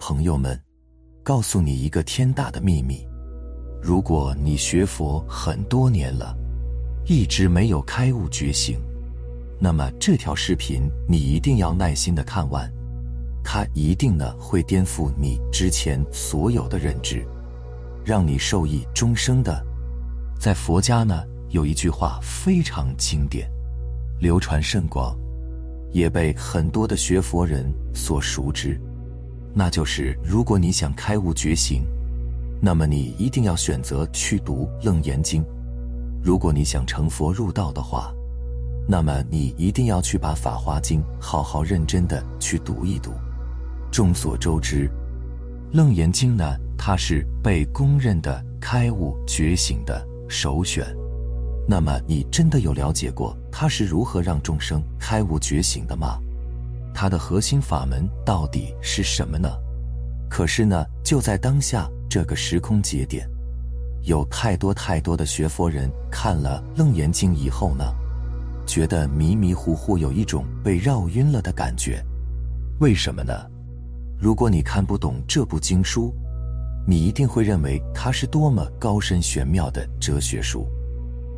朋友们，告诉你一个天大的秘密：如果你学佛很多年了，一直没有开悟觉醒，那么这条视频你一定要耐心的看完，它一定呢会颠覆你之前所有的认知，让你受益终生的。在佛家呢，有一句话非常经典，流传甚广，也被很多的学佛人所熟知。那就是如果你想开悟觉醒，那么你一定要选择去读《楞严经》；如果你想成佛入道的话，那么你一定要去把《法华经》好好认真的去读一读。众所周知，《楞严经》呢，它是被公认的开悟觉醒的首选。那么，你真的有了解过它是如何让众生开悟觉醒的吗？它的核心法门到底是什么呢？可是呢，就在当下这个时空节点，有太多太多的学佛人看了《楞严经》以后呢，觉得迷迷糊糊，有一种被绕晕了的感觉。为什么呢？如果你看不懂这部经书，你一定会认为它是多么高深玄妙的哲学书。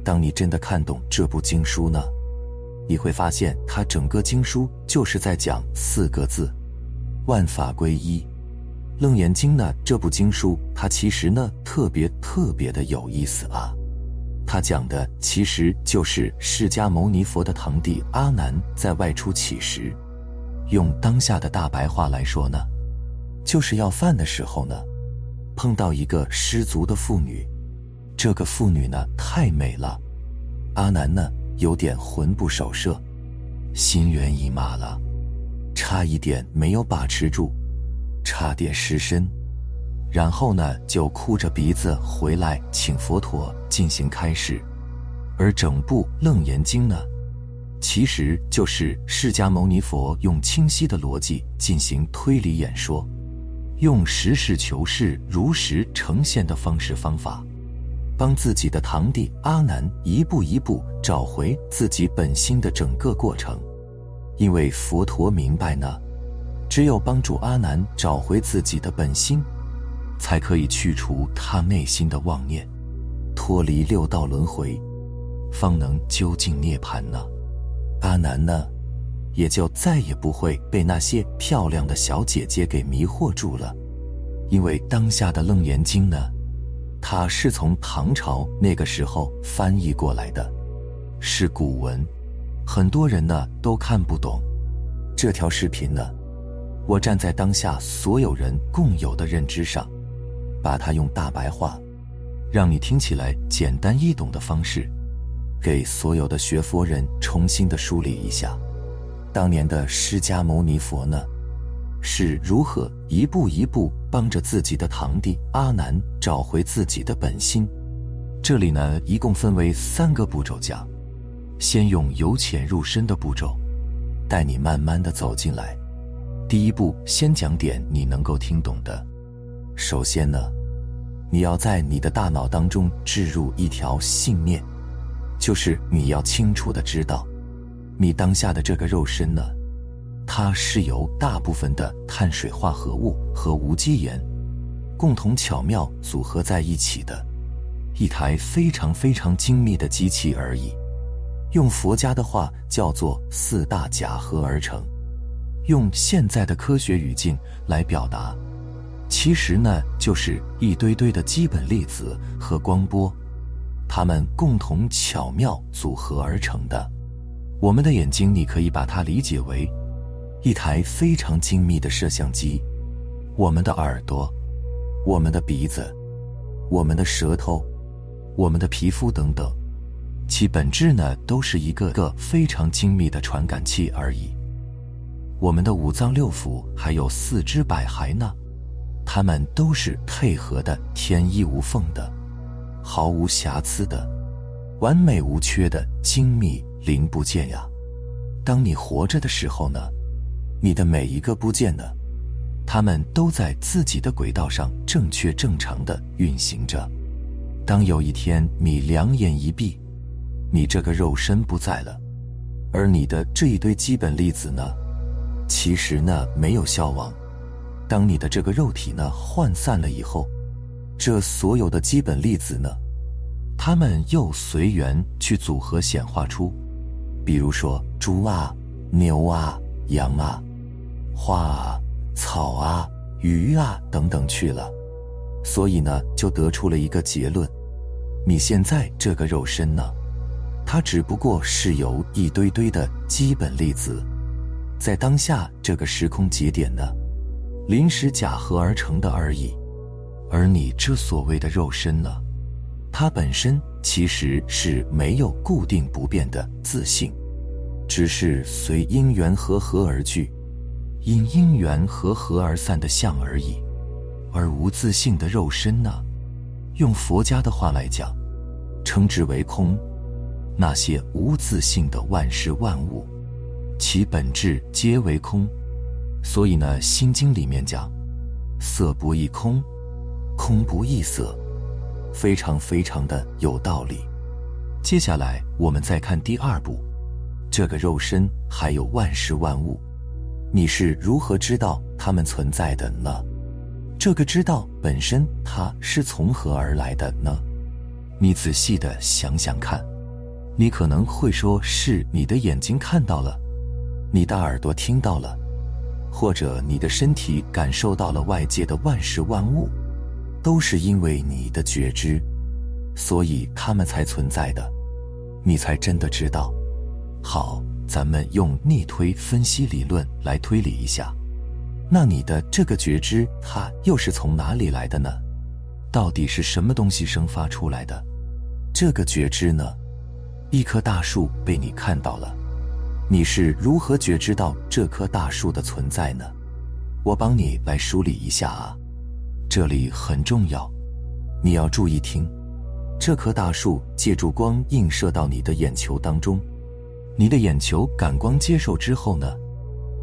当你真的看懂这部经书呢？你会发现，他整个经书就是在讲四个字：万法归一。楞严经呢，这部经书它其实呢特别特别的有意思啊。它讲的其实就是释迦牟尼佛的堂弟阿难在外出乞食，用当下的大白话来说呢，就是要饭的时候呢，碰到一个失足的妇女，这个妇女呢太美了，阿难呢。有点魂不守舍，心猿意马了，差一点没有把持住，差点失身，然后呢就哭着鼻子回来请佛陀进行开示，而整部《楞严经》呢，其实就是释迦牟尼佛用清晰的逻辑进行推理演说，用实事求是、如实呈现的方式方法。帮自己的堂弟阿难一步一步找回自己本心的整个过程，因为佛陀明白呢，只有帮助阿难找回自己的本心，才可以去除他内心的妄念，脱离六道轮回，方能究竟涅槃呢。阿难呢，也就再也不会被那些漂亮的小姐姐给迷惑住了，因为当下的《楞严经》呢。它是从唐朝那个时候翻译过来的，是古文，很多人呢都看不懂。这条视频呢，我站在当下所有人共有的认知上，把它用大白话，让你听起来简单易懂的方式，给所有的学佛人重新的梳理一下，当年的释迦牟尼佛呢。是如何一步一步帮着自己的堂弟阿难找回自己的本心？这里呢，一共分为三个步骤讲。先用由浅入深的步骤，带你慢慢的走进来。第一步，先讲点你能够听懂的。首先呢，你要在你的大脑当中置入一条信念，就是你要清楚的知道，你当下的这个肉身呢。它是由大部分的碳水化合物和无机盐共同巧妙组合在一起的，一台非常非常精密的机器而已。用佛家的话叫做四大假合而成。用现在的科学语境来表达，其实呢就是一堆堆的基本粒子和光波，它们共同巧妙组合而成的。我们的眼睛，你可以把它理解为。一台非常精密的摄像机，我们的耳朵，我们的鼻子，我们的舌头，我们的皮肤等等，其本质呢，都是一个个非常精密的传感器而已。我们的五脏六腑还有四肢百骸呢，它们都是配合的、天衣无缝的、毫无瑕疵的、完美无缺的精密零部件呀。当你活着的时候呢，你的每一个部件呢，它们都在自己的轨道上正确正常的运行着。当有一天你两眼一闭，你这个肉身不在了，而你的这一堆基本粒子呢，其实呢没有消亡。当你的这个肉体呢涣散了以后，这所有的基本粒子呢，它们又随缘去组合显化出，比如说猪啊、牛啊、羊啊、花啊、草啊、鱼啊等等去了。所以呢，就得出了一个结论：你现在这个肉身呢，它只不过是由一堆堆的基本粒子，在当下这个时空节点呢。临时假合而成的而已，而你这所谓的肉身呢，它本身其实是没有固定不变的自性，只是随因缘和合而聚，因因缘和合而散的相而已。而无自性的肉身呢，用佛家的话来讲，称之为空。那些无自性的万事万物，其本质皆为空。所以呢，《心经》里面讲，色不异空，空不异色，非常非常的有道理。接下来我们再看第二步，这个肉身还有万事万物，你是如何知道它们存在的呢？这个知道本身它是从何而来的呢？你仔细的想想看，你可能会说是你的眼睛看到了，你的耳朵听到了。或者你的身体感受到了外界的万事万物，都是因为你的觉知，所以它们才存在的，你才真的知道。好，咱们用逆推分析理论来推理一下，那你的这个觉知它又是从哪里来的呢？到底是什么东西生发出来的？这个觉知呢？一棵大树被你看到了。你是如何觉知到这棵大树的存在呢？我帮你来梳理一下啊，这里很重要，你要注意听。这棵大树借助光映射到你的眼球当中，你的眼球感光接受之后呢，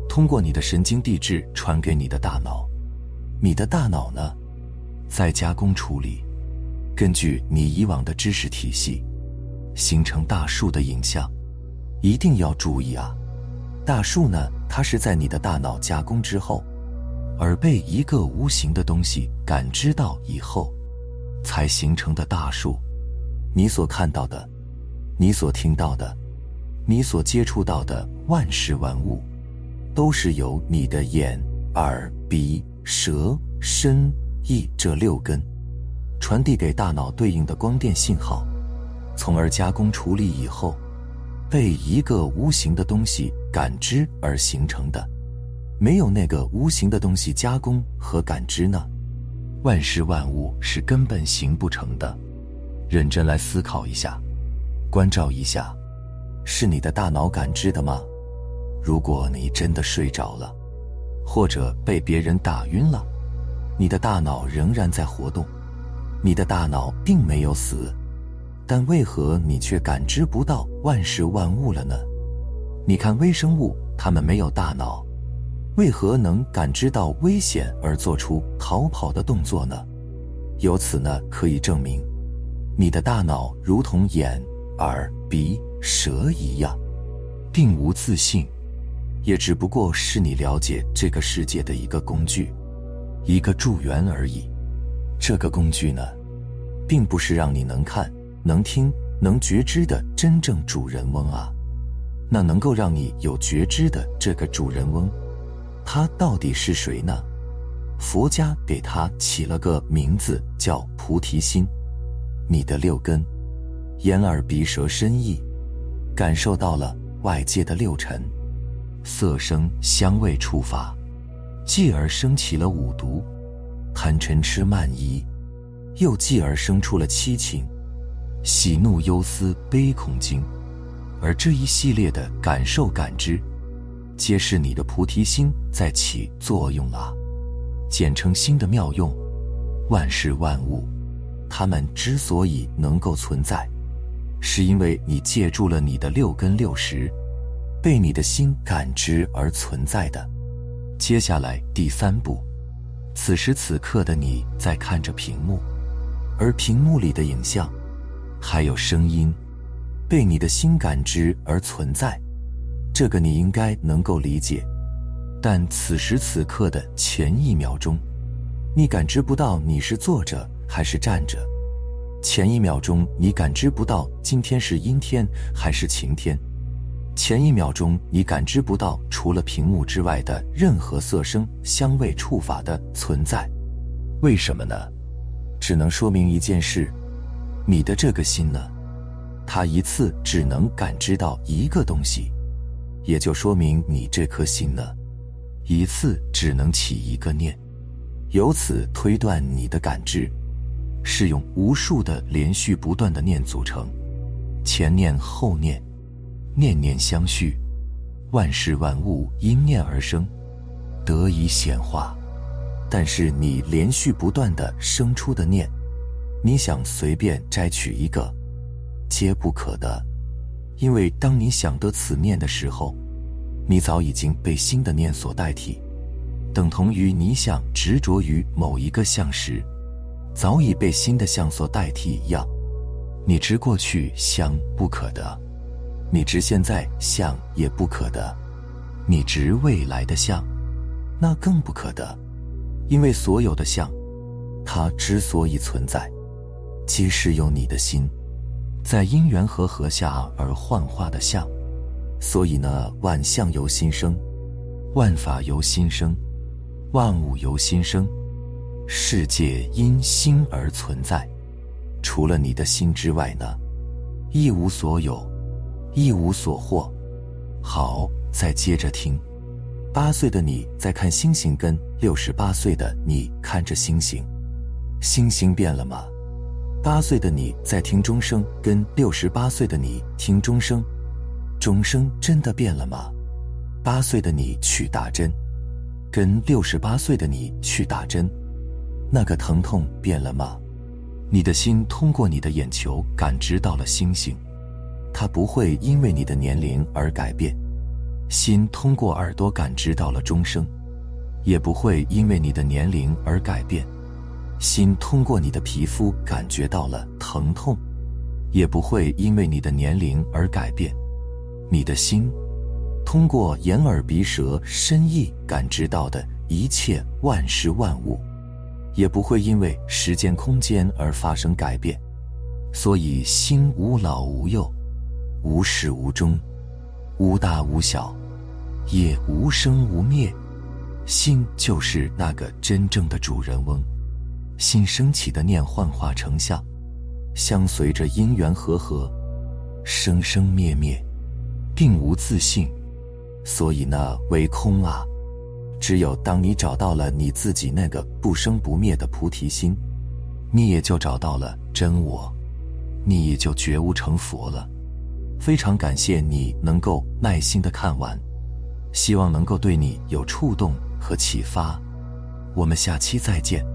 通过你的神经递质传给你的大脑，你的大脑呢，再加工处理，根据你以往的知识体系，形成大树的影像。一定要注意啊！大树呢，它是在你的大脑加工之后，而被一个无形的东西感知到以后，才形成的大树。你所看到的，你所听到的，你所接触到的万事万物，都是由你的眼、耳、鼻、舌、身、意这六根传递给大脑对应的光电信号，从而加工处理以后。被一个无形的东西感知而形成的，没有那个无形的东西加工和感知呢，万事万物是根本形不成的。认真来思考一下，关照一下，是你的大脑感知的吗？如果你真的睡着了，或者被别人打晕了，你的大脑仍然在活动，你的大脑并没有死。但为何你却感知不到万事万物了呢？你看微生物，它们没有大脑，为何能感知到危险而做出逃跑的动作呢？由此呢，可以证明，你的大脑如同眼、耳、鼻、蛇一样，并无自信，也只不过是你了解这个世界的一个工具，一个助缘而已。这个工具呢，并不是让你能看。能听、能觉知的真正主人翁啊，那能够让你有觉知的这个主人翁，他到底是谁呢？佛家给他起了个名字叫菩提心。你的六根，眼、耳、鼻、舌、身、意，感受到了外界的六尘，色、声、香味、触、法，继而升起了五毒，贪嗔痴慢疑，又继而生出了七情。喜怒忧思悲恐惊，而这一系列的感受感知，皆是你的菩提心在起作用啊。简称心的妙用。万事万物，它们之所以能够存在，是因为你借助了你的六根六识，被你的心感知而存在的。接下来第三步，此时此刻的你在看着屏幕，而屏幕里的影像，还有声音，被你的心感知而存在。这个你应该能够理解。但此时此刻的前一秒钟，你感知不到你是坐着还是站着；前一秒钟你感知不到今天是阴天还是晴天；前一秒钟你感知不到除了屏幕之外的任何色声香味触法的存在。为什么呢？只能说明一件事：你的这个心呢，它一次只能感知到一个东西，也就说明你这颗心呢。一次只能起一个念，由此推断你的感知是用无数的连续不断的念组成，前念后念，念念相续，万事万物因念而生，得以显化。但是你连续不断的生出的念，你想随便摘取一个，皆不可得，因为当你想得此念的时候。你早已经被新的念所代替，等同于你想执着于某一个相时，早已被新的相所代替一样。你执过去相不可得，你执现在相也不可得，你执未来的相，那更不可得。因为所有的相，它之所以存在，皆是由你的心，在因缘和合下而幻化的相。所以呢，万象由心生，万法由心生，万物由心生，世界因心而存在。除了你的心之外呢，一无所有，一无所获。好，再接着听。八岁的你在看星星，跟六十八岁的你看着星星，星星变了吗？八岁的你在听钟声，跟六十八岁的你听钟声。钟声真的变了吗？八岁的你去打针，跟六十八岁的你去打针，那个疼痛变了吗？你的心通过你的眼球感知到了星星，它不会因为你的年龄而改变；心通过耳朵感知到了钟声，也不会因为你的年龄而改变；心通过你的皮肤感觉到了疼痛，也不会因为你的年龄而改变。你的心，通过眼耳鼻舌身意感知到的一切万事万物，也不会因为时间空间而发生改变。所以，心无老无幼，无始无终，无大无小，也无生无灭。心就是那个真正的主人翁。心升起的念幻化成相，相随着因缘和合，生生灭灭。并无自信，所以呢，为空啊。只有当你找到了你自己那个不生不灭的菩提心，你也就找到了真我，你也就觉悟成佛了。非常感谢你能够耐心的看完，希望能够对你有触动和启发。我们下期再见。